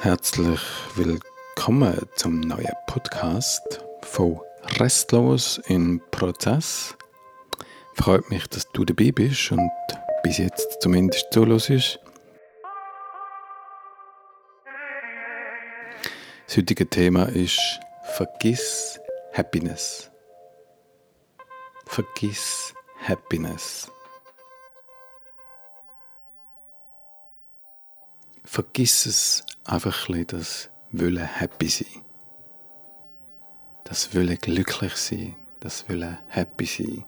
Herzlich willkommen zum neuen Podcast von Restlos im Prozess. Freut mich, dass du dabei bist und bis jetzt zumindest zuhörst. Das heutige Thema ist Vergiss Happiness. Vergiss Happiness. Vergiss es einfach ein das Wollen happy sein. Das Wollen glücklich sein. Das Wollen happy sein.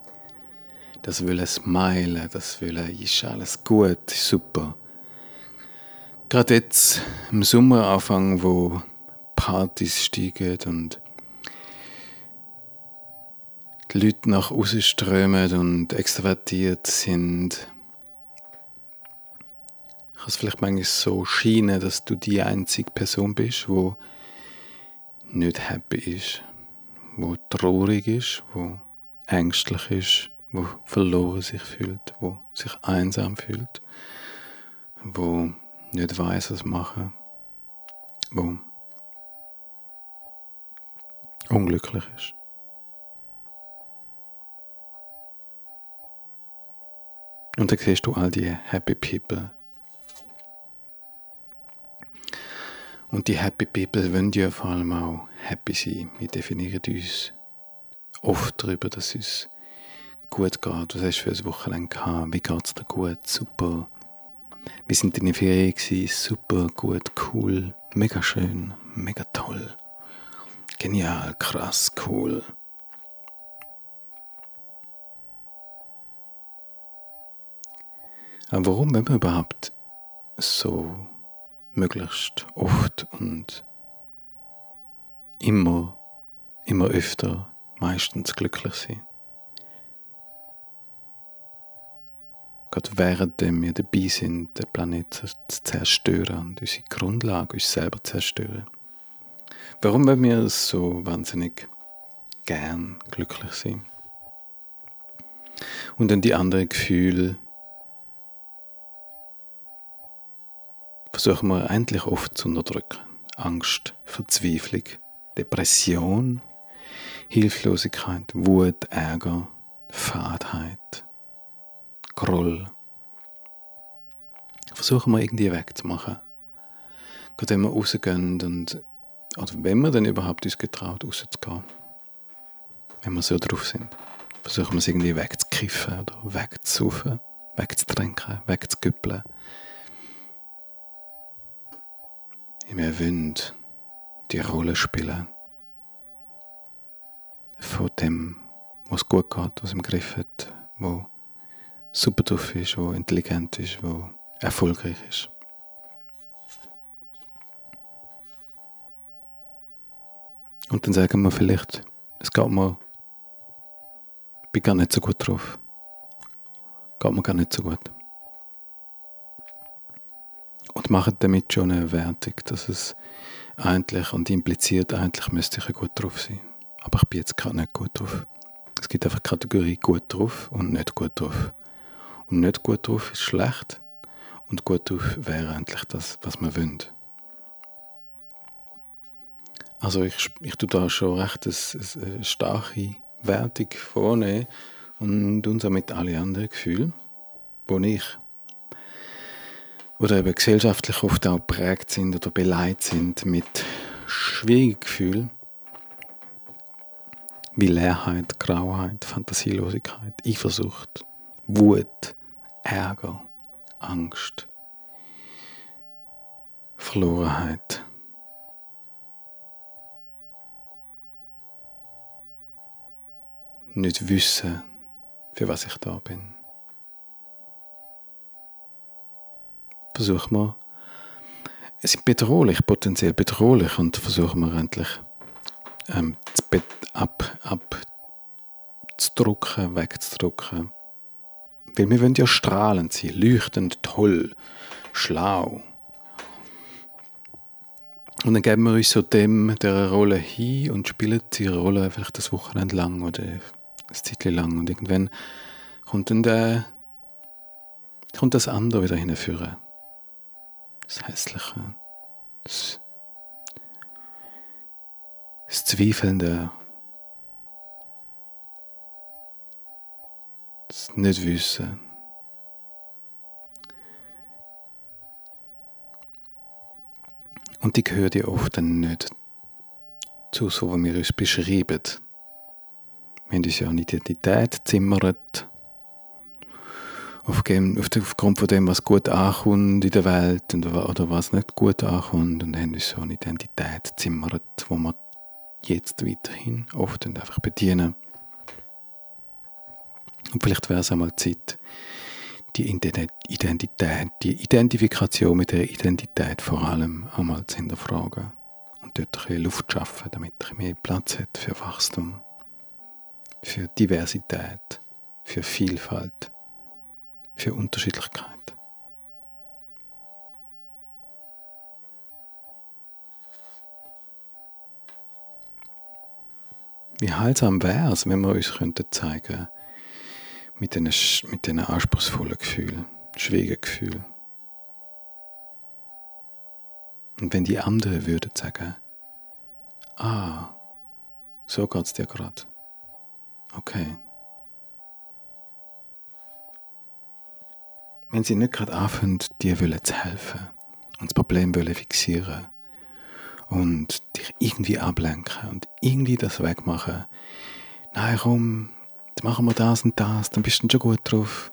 Das Wollen smilen. Das Wollen ist alles gut, super. Gerade jetzt im Sommeranfang, wo Partys steigen und die Leute nach außen strömen und extrovertiert sind, es vielleicht manchmal so scheinen, dass du die einzige Person bist, wo nicht happy ist, wo traurig ist, wo ängstlich ist, wo verloren sich fühlt, wo sich einsam fühlt, wo nicht weiß, was machen, wo unglücklich ist. Und dann siehst du all die Happy People. Und die Happy People wollen ja vor allem auch happy sein. Wir definieren uns oft darüber, dass es gut geht. Was hast du für ein Wochenende gehabt? Wie geht es dir gut? Super. Wir sind in der Ferien Super, gut, cool, mega schön, mega toll. Genial, krass, cool. Aber warum, wenn wir überhaupt so möglichst oft und immer, immer öfter meistens glücklich sein? Gerade während wir dabei sind, den Planeten zu zerstören und unsere Grundlage, uns selber zu zerstören. Warum wollen wir so wahnsinnig gern glücklich sein? Und dann die anderen Gefühle versuchen wir endlich oft zu unterdrücken. Angst, Verzweiflung, Depression, Hilflosigkeit, Wut, Ärger, Fadheit, Groll. Versuchen wir irgendwie wegzumachen. Gerade wenn wir rausgehen und oder wenn wir dann überhaupt uns getraut, rauszugehen, wenn wir so drauf sind, versuchen wir es irgendwie wegzukiffen oder wegzusaufen, wegzutrinken, wegzugüppeln. Wir wollen die Rolle spielen von dem, was gut geht, was im Griff hat, wo super drauf ist, wo intelligent ist, wo erfolgreich ist. Und dann sagen wir vielleicht, es geht mir, bin gar nicht so gut drauf. Geht mir gar nicht so gut. Und machen damit schon eine Wertung, dass es eigentlich und impliziert eigentlich müsste ich gut drauf sein. Aber ich bin jetzt gerade nicht gut drauf. Es gibt einfach Kategorie gut drauf und nicht gut drauf. Und nicht gut drauf ist schlecht und gut drauf wäre eigentlich das, was man wünscht. Also ich, ich tue da schon recht eine, eine starke Wertung vornehmen und uns auch mit allen anderen Gefühlen, die ich oder eben gesellschaftlich oft auch prägt sind oder beleidigt sind mit schwierigen Gefühlen wie Leerheit, Grauheit, Fantasielosigkeit, Eifersucht, Wut, Ärger, Angst, Verlorenheit. nicht wissen, für was ich da bin. Versuchen wir, es ist bedrohlich, potenziell bedrohlich und versuchen wir endlich ähm, ab, abzudrucken, wegzudrucken. Weil wir wollen ja strahlend sein, leuchtend, toll, schlau. Und dann geben wir uns so dem, der Rolle hin und spielen die Rolle vielleicht das Wochenende lang oder ein Zeit lang und irgendwann kommt dann der, kommt das andere wieder hinführen. Das Hässliche, Das, das Zweifelnde, das Nichtwissen. Und die gehört ja oft dann nicht zu so, wie wir uns beschreiben. Wir haben uns ja eine Identität zimmert aufgrund von dem, was gut ankommt in der Welt und, oder was nicht gut ankommt und haben uns so eine Identität zimmert, wo wir jetzt weiterhin oft einfach bedienen. Und vielleicht wäre es einmal Zeit, die Identität, die Identifikation mit der Identität vor allem einmal zu hinterfragen und dort ein bisschen Luft schaffen, damit er mehr Platz hat für Wachstum, für Diversität, für Vielfalt für Unterschiedlichkeit. Wie heilsam wäre es, wenn wir uns könnten zeigen mit diesen, mit diesen anspruchsvollen Gefühlen, schwierigen Gefühlen. Und wenn die anderen würden sagen, ah, so geht es dir gerade. Okay. Wenn sie nicht gerade anfangen, dir zu helfen und das Problem wollen fixieren und dich irgendwie ablenken und irgendwie das wegmachen. Nein, komm, jetzt machen wir das und das, dann bist du schon gut drauf.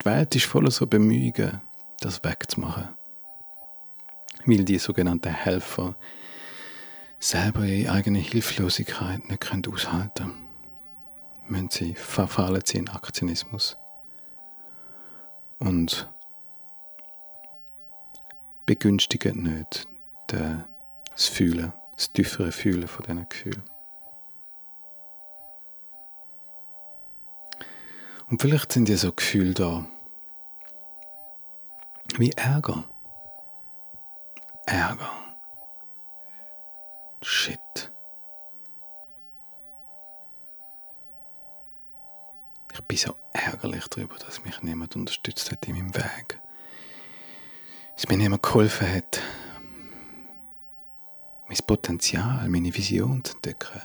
Die Welt ist voller so Bemühungen, das wegzumachen. Weil die sogenannten Helfer selber ihre eigene Hilflosigkeit nicht können aushalten können. Wenn sie verfallen sie in Aktionismus und begünstigen nicht das Fühlen, das tiefere Fühlen von diesen Gefühlen. Und vielleicht sind ja so Gefühle da, wie Ärger. Ärger. Shit. Bin so ärgerlich darüber, dass mich niemand unterstützt hat in meinem Weg. Dass mir niemand geholfen hat, mein Potenzial, meine Vision zu entdecken.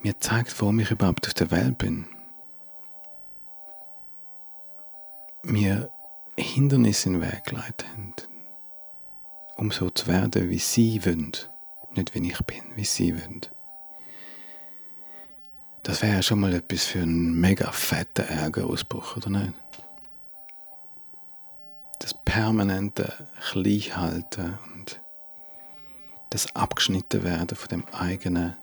Mir zeigt, warum ich überhaupt auf der Welt bin. Mir Hindernisse in den Weg geleitet haben, um so zu werden, wie sie wollen. Nicht wie ich bin, wie sie wollen. Das wäre ja schon mal etwas für einen mega fetten Ärgerausbruch, oder nicht? Das permanente Kleinhalten und das abgeschnitten werden von dem eigenen,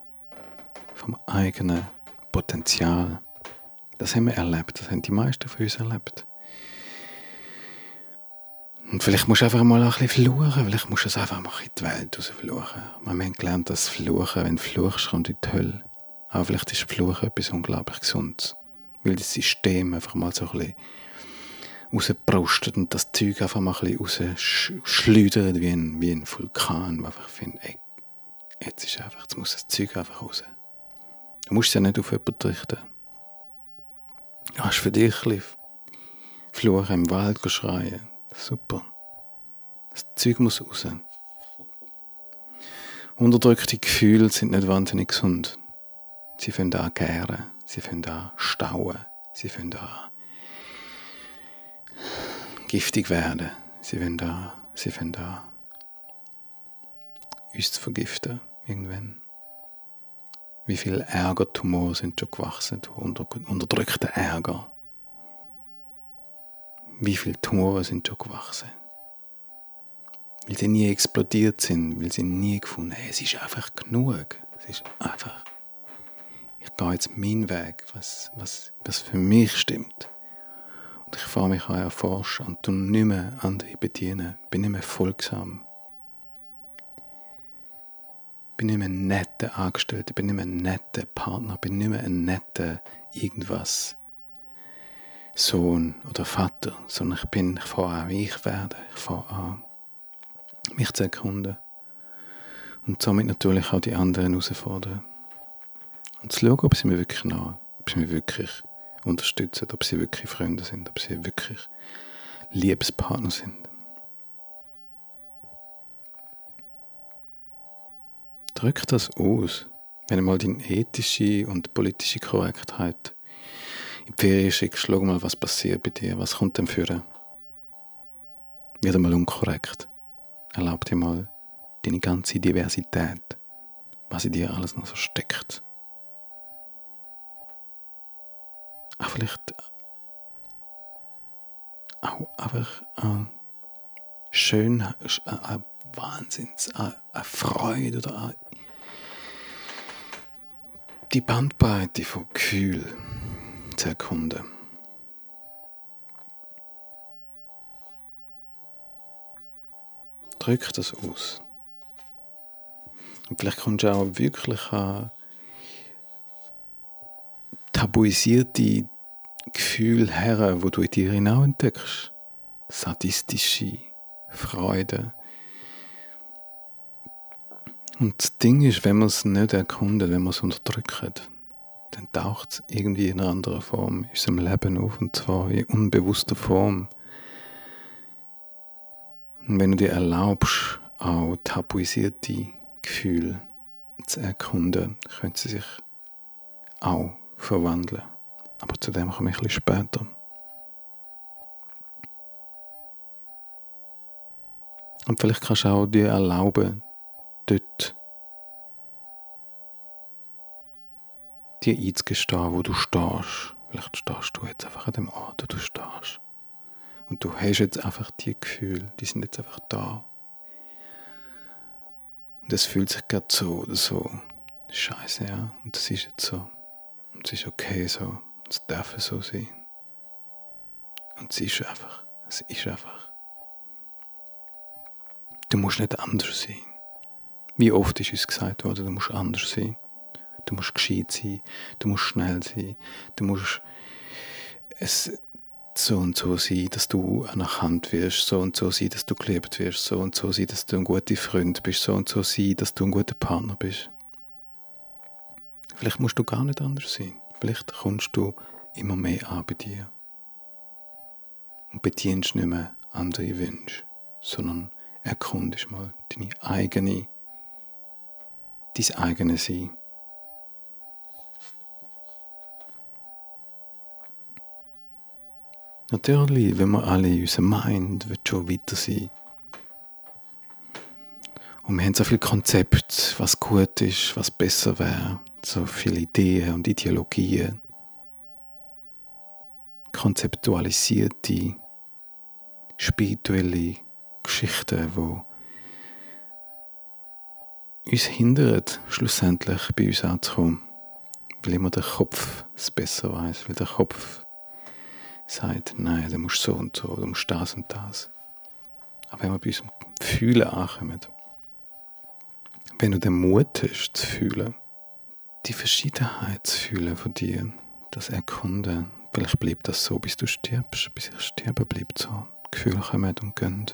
vom eigenen Potenzial. Das haben wir erlebt, das haben die meisten von uns erlebt. Und vielleicht musst du einfach mal ein bisschen fluchen, vielleicht musst du es einfach mal in die Welt raus fluchen. Wir haben gelernt, dass Fluchen, wenn du fluchst, kommt in die Hölle. Aber vielleicht ist Fluch etwas unglaublich Gesundes. Weil das System einfach mal so ein bisschen rausprostet und das Zeug einfach mal ein bisschen rausschleudert wie ein, wie ein Vulkan, wo einfach findet, ey, jetzt ist einfach, jetzt muss das Zeug einfach raus. Du musst es ja nicht auf jemanden richten. Du hast für dich ein Fluchen im Wald schreien. Super. Das Zeug muss raus. Unterdrückte Gefühle sind nicht wahnsinnig gesund. Sie fangen an gären, sie fangen an stauen, sie fangen an giftig werden, sie fangen an, sie fangen an uns zu vergiften, irgendwann. Wie viele Ärgertumore sind schon gewachsen, unter, unterdrückter Ärger. Wie viele Tumore sind schon gewachsen? Weil sie nie explodiert sind, weil sie nie gefunden haben, es ist einfach genug. Es ist einfach ich gehe jetzt meinen Weg, was, was, was für mich stimmt. Und ich fange mich an erforschen und tu nicht mehr andere bedienen, bin nicht mehr folgsam. Bin nicht mehr ein netter Angestellter, bin nicht mehr ein netter Partner, bin nicht mehr ein netter irgendwas. Sohn oder Vater, sondern ich bin, ich fange an, wie ich werde. Ich fange an, mich zu erkunden. Und somit natürlich auch die anderen herausfordern und zu schauen, ob sie mir wirklich nah, ob sie mir wirklich unterstützen, ob sie wirklich Freunde sind, ob sie wirklich Liebespartner sind. Drück das aus, wenn du mal deine ethische und politische Korrektheit in die Ferien schickst, schau mal, was passiert bei dir, was kommt denn für Wird einmal unkorrekt. Erlaub dir mal deine ganze Diversität, was in dir alles noch so steckt. Auch vielleicht auch einfach äh, schön, äh, äh, Wahnsinns, äh, eine Freude oder eine die Bandbreite von Gefühl zu erkunden. Drück das aus. Und vielleicht kommst du auch wirklich an tabuisierte Gefühle her, wo du in dir hinaus entdeckst. Sadistische Freude. Und das Ding ist, wenn man es nicht erkundet, wenn man es unterdrückt, dann taucht es irgendwie in einer anderen Form in unserem Leben auf, und zwar in unbewusster Form. Und wenn du dir erlaubst, auch tabuisierte Gefühle zu erkunden, können sie sich auch verwandeln. Aber zu dem komme ich ein bisschen später. Und vielleicht kannst du auch dir erlauben, dort dir einzugestehen, wo du stehst. Vielleicht stehst du jetzt einfach an dem Ort, wo du stehst. Und du hast jetzt einfach die Gefühle, die sind jetzt einfach da. Und es fühlt sich gerade so oder so scheiße, ja. Und das ist jetzt so. Und es ist okay so. Es darf so sein. Und es ist einfach. Es ist einfach. Du musst nicht anders sein. Wie oft ist uns gesagt worden, du musst anders sein. Du musst gescheit sein. Du musst schnell sein. Du musst es so und so sein, dass du anerkannt wirst, so und so sein, dass du geliebt wirst, so und so sein, dass du ein guter Freund bist, so und so sein, dass du ein guter Partner bist. Vielleicht musst du gar nicht anders sein. Vielleicht kommst du immer mehr an bei dir. Und bedienst nicht mehr andere Wünsche, sondern erkundest mal deine eigene dein eigene Sein. Natürlich, wenn wir alle in unserem Mind wird schon weiter sein. Und wir haben so viele Konzepte, was gut ist, was besser wäre, so viele Ideen und Ideologien. Konzeptualisierte, spirituelle Geschichten, die uns hindert, schlussendlich bei uns anzukommen. Weil immer der Kopf es besser weiß, weil der Kopf sagt, nein, du musst so und so, du musst das und das. Aber wenn wir bei unserem Fühlen ankommen, wenn du den Mut hast zu fühlen, die Verschiedenheit fühlen von dir, das Erkunden, vielleicht bleibt das so, bis du stirbst, bis ich sterbe, bleibt so. Gefühle kommen und gehen.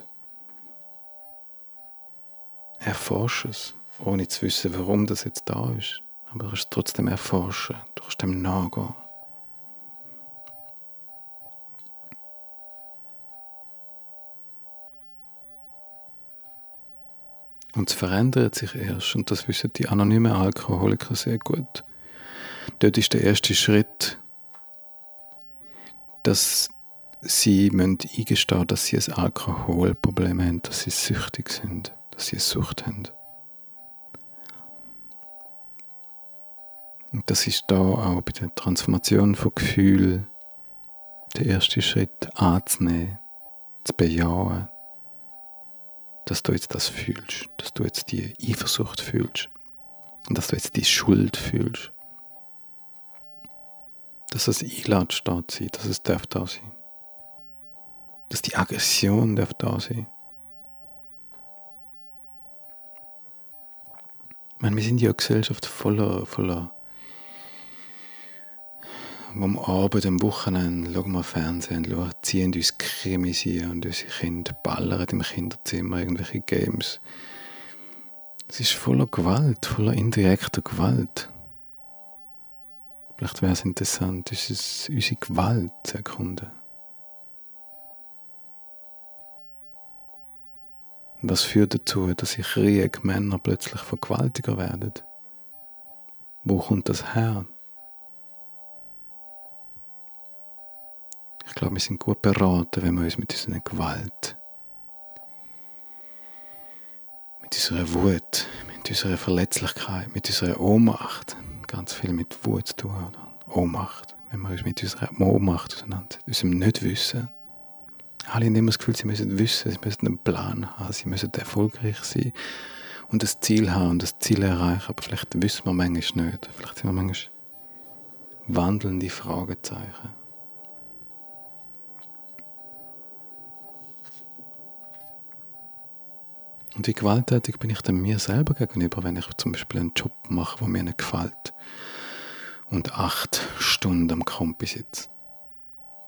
Erforsche es ohne zu wissen, warum das jetzt da ist. Aber du kannst es trotzdem erforschen, du kannst dem nachgehen. Und es verändert sich erst, und das wissen die anonymen Alkoholiker sehr gut. Dort ist der erste Schritt, dass sie eingestehen müssen, dass sie ein Alkoholproblem haben, dass sie süchtig sind, dass sie eine Sucht haben. Und das ist da auch bei der Transformation von Gefühl der erste Schritt anzunehmen, zu bejahen, dass du jetzt das fühlst, dass du jetzt die Eifersucht fühlst und dass du jetzt die Schuld fühlst. Dass es einladet da sein, dass es darf da sein. Dass die Aggression darf da sein. Ich meine, wir sind ja Gesellschaft voller, voller am Abend, am Wochenende, schauen wir Fernsehen, schauen, ziehen uns Krimis ein und unsere Kinder ballern im Kinderzimmer irgendwelche Games. Es ist voller Gewalt, voller indirekter Gewalt. Vielleicht wäre es interessant, unsere Gewalt zu erkunden. Was führt dazu, dass in Krieg Männer plötzlich vergewaltiger werden? Wo kommt das her? Ich glaube, wir sind gut beraten, wenn wir uns mit unserer Gewalt, mit unserer Wut, mit unserer Verletzlichkeit, mit unserer Ohnmacht, ganz viel mit Wut zu tun haben. Ohnmacht, wenn wir uns mit unserer Ohnmacht auseinander, unserem Nicht-Wissen. Alle haben immer das Gefühl, sie müssen wissen, sie müssen einen Plan haben, sie müssen erfolgreich sein und das Ziel haben und das Ziel erreichen, aber vielleicht wissen wir manchmal nicht. Vielleicht sind wir manchmal wandelnde Fragezeichen. Und wie gewalttätig bin ich dann mir selber gegenüber, wenn ich zum Beispiel einen Job mache, der mir nicht gefällt und acht Stunden am Kompi sitze?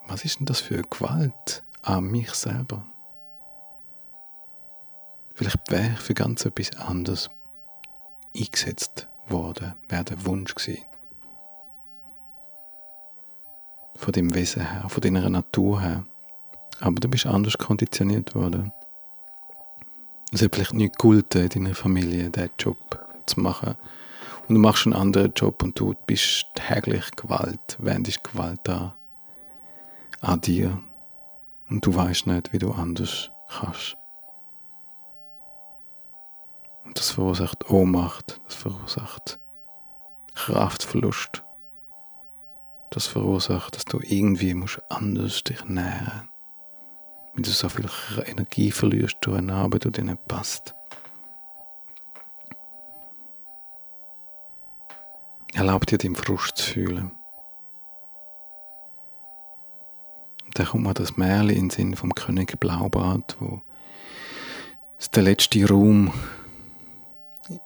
Was ist denn das für Gewalt an mich selber? Vielleicht wäre ich für ganz etwas anderes eingesetzt worden, wäre der Wunsch gewesen. Von dem Wesen her, von deiner Natur her. Aber du bist anders konditioniert worden. Es hat vielleicht nicht geholfen, in deiner Familie diesen Job zu machen. Und du machst einen anderen Job und du bist täglich Gewalt, wendest Gewalt an, an dir. Und du weißt nicht, wie du anders kannst. Und das verursacht Ohnmacht, das verursacht Kraftverlust. Das verursacht, dass du irgendwie musst anders dich nähren Wenn du so viel Energie verlierst durch eine Arbeit, die dir nicht passt. Erlaub dir, den Frust zu fühlen. Und dann kommt mir das Märchen in den Sinn vom König Blaubart, wo es der letzte Raum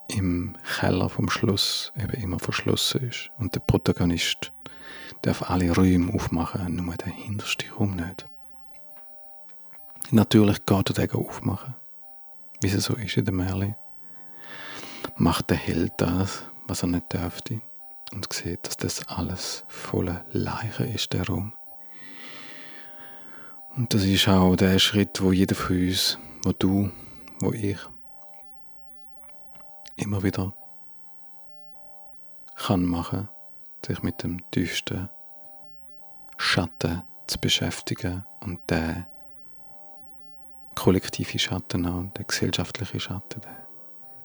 im Keller vom Schloss eben immer verschlossen ist. Und der Protagonist darf alle Räume aufmachen, nur den hintersten Raum nicht. Natürlich geht er den aufmachen, wie es so ist in der Märchen. Macht der Held das, was er nicht dürfte und sieht, dass das alles voller Leichen ist, der Raum. Und das ist auch der Schritt, wo jeder von uns, wo du, wo ich, immer wieder kann machen, sich mit dem tiefsten Schatten zu beschäftigen und der kollektive Schatten auch, der gesellschaftliche Schatten, der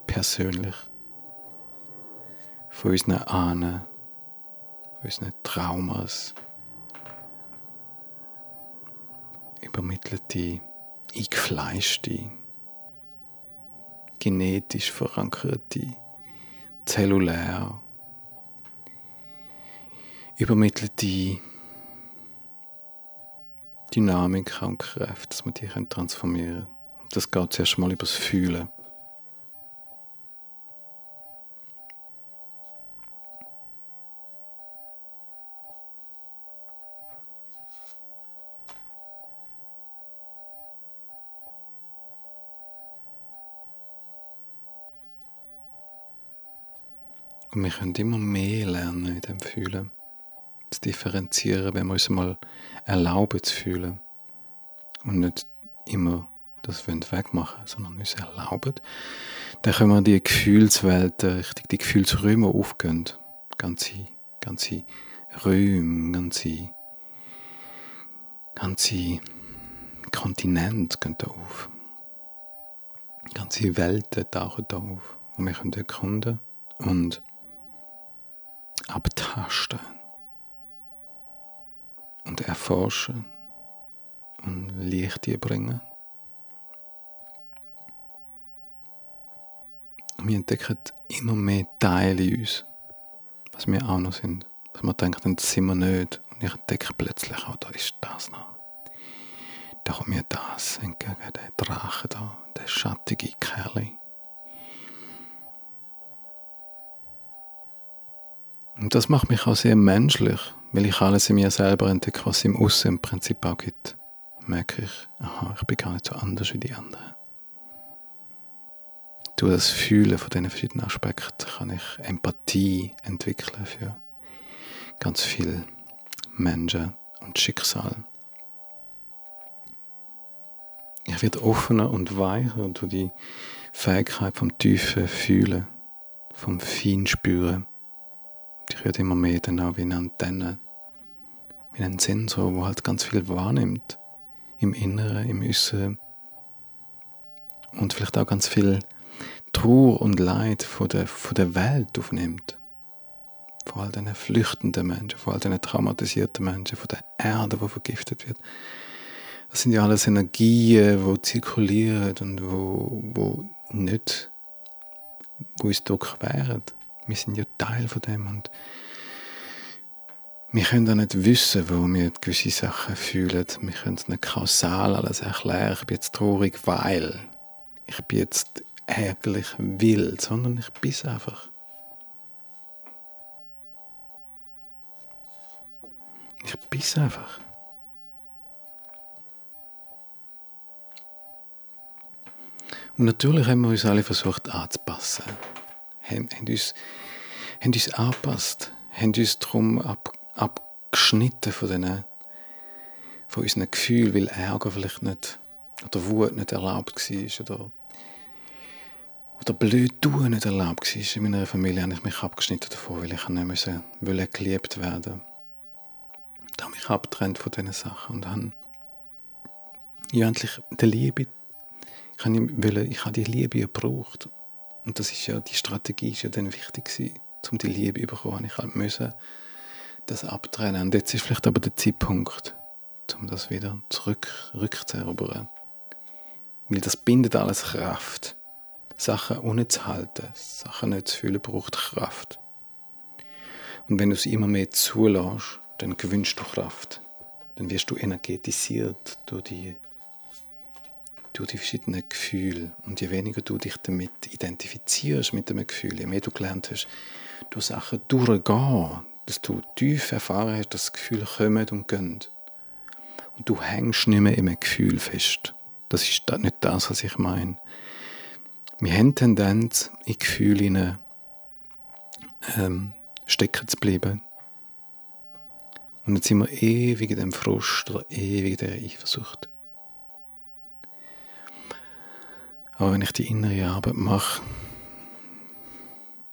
persönlich von unseren Ahnen, von unseren Traumas übermittelte, eingefleischte genetisch verankerte, zellulär übermittelte Dynamik und Kräfte, dass man die transformieren kann. Das geht zuerst mal übers Fühlen. Und wir können immer mehr lernen in dem Fühlen. Zu differenzieren, wenn wir uns mal erlauben zu fühlen. Und nicht immer das wegmachen, sondern uns erlauben. Dann können wir die Gefühlswelt, richtig die Gefühlsräume aufgehen. Ganze, ganze Räume, ganze, ganze Kontinente gehen da auf. Ganze Welten tauchen da auf. Und wir können erkunden und abtasten erforschen und Licht bringen. Und wir entdecken immer mehr Teile in uns, was wir auch noch sind. Dass man denkt, das sind wir nicht. Und ich entdecke plötzlich, oh, da ist das noch. Da kommt mir das entgegen, der Drache da, der schattige Kerl. Und das macht mich auch sehr menschlich, weil ich alles in mir selber entdecke, was im Aussen im Prinzip auch gibt. Merke ich, aha, ich bin gar nicht so anders wie die anderen. Durch das Fühlen von diesen verschiedenen Aspekten kann ich Empathie entwickeln für ganz viele Menschen und Schicksal. Ich werde offener und weicher durch die Fähigkeit vom tiefen Fühlen, vom Feinspüren. Ich werde immer mehr dann auch wie eine Antenne, wie ein Sensor, wo halt ganz viel wahrnimmt. Im Inneren, im Äußeren. Und vielleicht auch ganz viel Trauer und Leid von der, von der Welt aufnimmt. Von all diesen flüchtenden Menschen, von all diesen traumatisierten Menschen, von der Erde, die vergiftet wird. Das sind ja alles Energien, die zirkulieren und wo, wo nicht, wo uns durchqueren. Wir sind ja Teil von dem und wir können auch nicht wissen, wo wir gewisse Sachen fühlen. Wir können es nicht kausal alles erklären. Ich bin jetzt traurig, weil. Ich bin jetzt ärgerlich, will, sondern ich bin einfach. Ich bin einfach. Und natürlich haben wir uns alle versucht anzupassen. Haben, haben, uns, haben uns angepasst. Haben uns darum ab, abgeschnitten von, den, von unseren Gefühlen, weil Ärger vielleicht nicht, oder Wut nicht erlaubt war, oder, oder blöd nicht erlaubt war. In meiner Familie habe ich mich abgeschnitten davon, weil ich nicht müssen, wollte geliebt werden. Da habe ich mich abgetrennt von diesen Sachen und habe ja, endlich die Liebe ich ich habe die Liebe gebraucht. Und das ist ja, die Strategie ist ja dann wichtig gewesen, um die Liebe zu bekommen. Ich halt müssen das abtrennen. Und jetzt ist vielleicht aber der Zeitpunkt, um das wieder zurück, rückzuerobern. Weil das bindet alles Kraft. Sachen unzuhalten, Sachen nicht zu fühlen, braucht Kraft. Und wenn du es immer mehr zulässt, dann gewünscht du Kraft. Dann wirst du energetisiert durch die durch die verschiedenen Gefühle. Und je weniger du dich damit identifizierst mit dem Gefühl, je mehr du gelernt hast, durch Sachen durchgehen, dass du tief erfahren hast, dass Gefühle kommen und gehen. Und du hängst nicht mehr im Gefühl fest. Das ist nicht das, was ich meine. Wir haben Tendenz, in Gefühle ähm, stecken zu bleiben. Und jetzt sind wir ewig in dem Frust oder ewig in der Eifersucht. Aber wenn ich die innere Arbeit mache,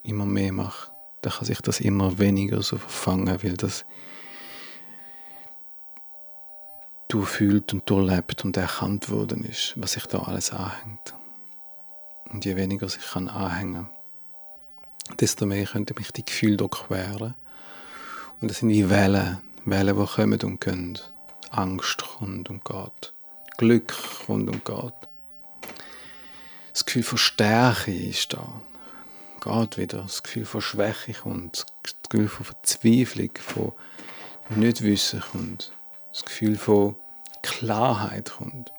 immer mehr mache, dann kann sich das immer weniger so verfangen, weil das durchfühlt und durchlebt und erkannt worden ist, was sich da alles anhängt. Und je weniger sich kann anhängen, desto mehr könnte mich die Gefühle durchqueren. Und das sind wie Wellen, Wellen, die kommen und gehen. Angst kommt und geht. Glück kommt und geht das Gefühl von Stärke ist da. Geht wieder. Das Gefühl von Schwäche kommt. Das Gefühl von Verzweiflung, von Nichtwissen kommt. Das Gefühl von Klarheit kommt.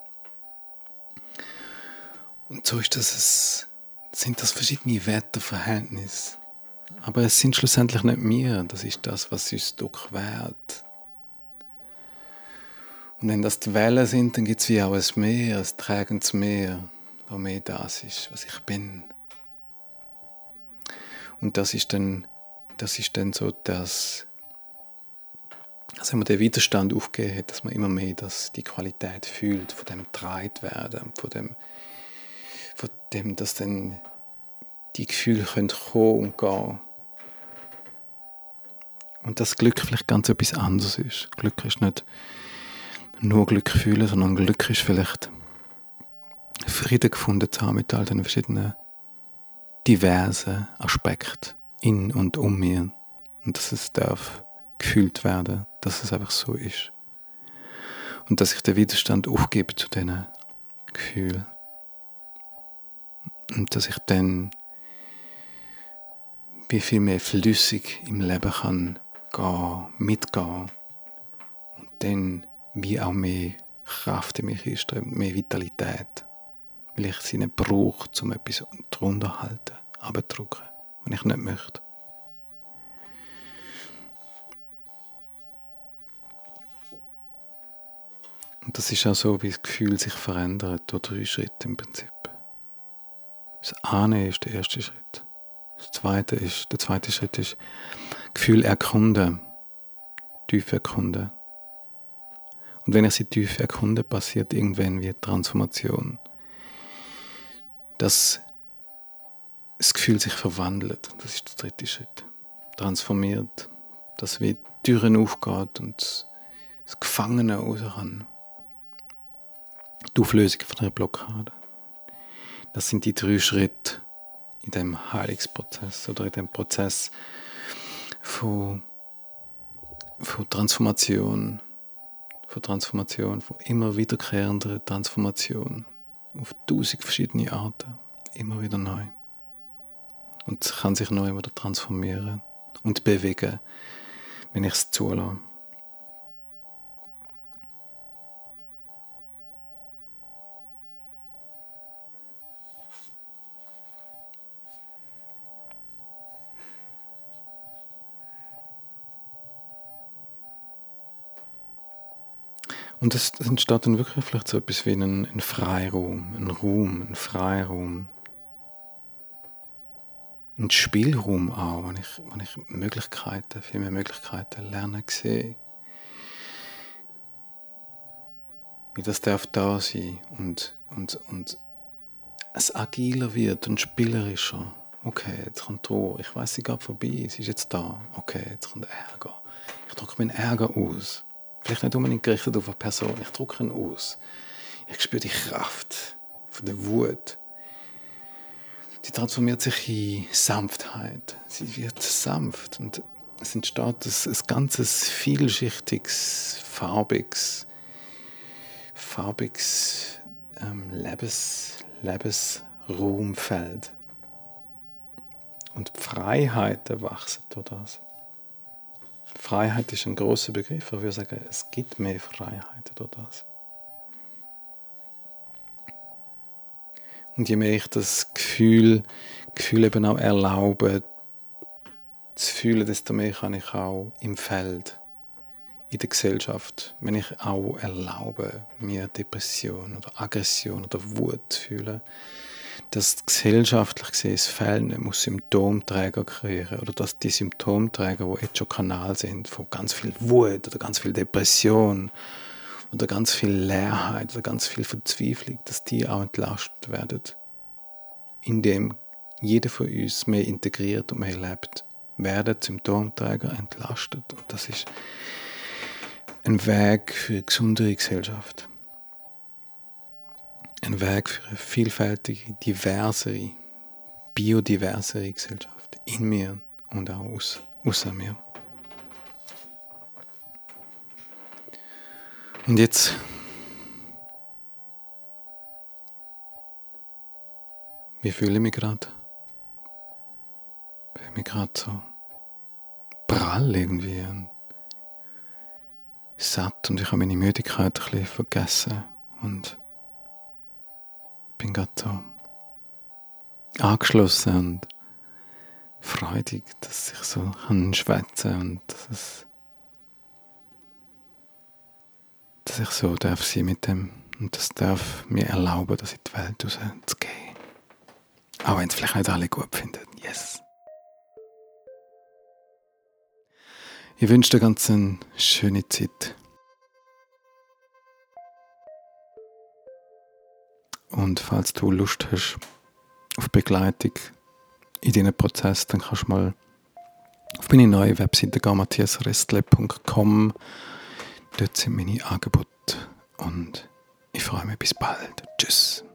Und so ist das, es, sind das verschiedene Wetterverhältnisse. Aber es sind schlussendlich nicht wir, das ist das, was uns durchquert. Und wenn das die Wellen sind, dann gibt es wie auch ein Meer, ein tragendes Meer wo mehr das ist, was ich bin. Und das ist dann, das ist dann so das, also wenn man den Widerstand aufgegeben hat, dass man immer mehr das, die Qualität fühlt, von dem Dreit werden, von dem, von dem, dass dann die Gefühle können kommen und gehen. Und das Glück vielleicht ganz etwas anderes ist. Glück ist nicht nur Glück fühlen, sondern Glück ist vielleicht Frieden gefunden zu haben mit all den verschiedenen diversen Aspekten in und um mir. Und dass es darf gefühlt werden, dass es einfach so ist. Und dass ich den Widerstand aufgebe zu diesen Gefühlen. Und dass ich dann wie viel mehr flüssig im Leben kann gehen, mitgehen. Und dann wie auch mehr Kraft in mich einströmt, mehr Vitalität ich sie nicht brauche, um etwas drunter zu halten, abzudrücken, wenn ich nicht möchte. Und das ist auch so, wie das Gefühl sich verändert, durch drei Schritte im Prinzip. Das Ahnen ist der erste Schritt. Das zweite ist, der zweite Schritt ist Gefühl erkunden, tief erkunden. Und wenn ich sie tief erkunde, passiert irgendwann wie Transformation. Dass das Gefühl sich verwandelt. Das ist der dritte Schritt. Transformiert. Dass wie Türen aufgeht und das Gefangene raus kann. Die Auflösung von einer Blockade. Das sind die drei Schritte in dem Heilungsprozess oder in dem Prozess von, von Transformation, von Transformation, von immer wiederkehrender Transformation auf tausend verschiedene Arten, immer wieder neu. Und kann sich neu wieder transformieren und bewegen, wenn ich es zulasse. Und es entsteht dann wirklich vielleicht so etwas wie ein, ein Freiraum, ein Raum, ein Freiraum. Ein Spielraum auch, wenn ich, wenn ich Möglichkeiten, viel mehr Möglichkeiten lernen sehe. Wie das darf da sein und, und, und es agiler wird und spielerischer. Okay, jetzt kommt Ruhe. Ich weiß, sie geht vorbei. Sie ist jetzt da. Okay, jetzt kommt Ärger. Ich drücke meinen Ärger aus. Vielleicht nicht unbedingt gerichtet auf eine Person. Ich drücke ihn aus. Ich spüre die Kraft von der Wut. Die transformiert sich in Sanftheit. Sie wird sanft und es entsteht ein, ein ganzes vielschichtiges, farbiges, farbiges ähm, Lebens, Lebensraumfeld. Und Freiheit wachsen durch das. Freiheit ist ein großer Begriff, aber wir sagen, es gibt mehr Freiheit durch das. Und je mehr ich das Gefühl, Gefühl eben auch erlaube zu fühlen, desto mehr kann ich auch im Feld, in der Gesellschaft, wenn ich auch erlaube, mir Depression oder Aggression oder Wut zu fühlen, dass gesellschaftlich gesehen das Fällen muss Symptomträger kreieren oder dass die Symptomträger, die jetzt schon Kanal sind, von ganz viel Wut oder ganz viel Depression oder ganz viel Leerheit oder ganz viel Verzweiflung, dass die auch entlastet werden, indem jeder von uns mehr integriert und mehr lebt, werden Symptomträger entlastet. Und das ist ein Weg für eine gesunde Gesellschaft ein Weg für eine vielfältige, diversere, biodiversere Gesellschaft in mir und auch außer mir. Und jetzt wie fühle ich mich gerade? Ich fühle mich gerade so prall irgendwie und satt und ich habe meine Müdigkeit ein bisschen vergessen und bin gerade so angeschlossen und freudig, dass ich so kann schwätzen und dass, es, dass ich so darf sein mit dem und das darf mir erlauben, dass ich die Welt rauszugehen. Auch wenn es vielleicht nicht alle gut finden. Yes. Ich wünsche dir ganz eine schöne Zeit. Und falls du Lust hast auf Begleitung in diesem Prozess, dann kannst du mal auf meine neue Webseite gehen, matthiasrestle.com. Dort sind meine Angebote und ich freue mich bis bald. Tschüss.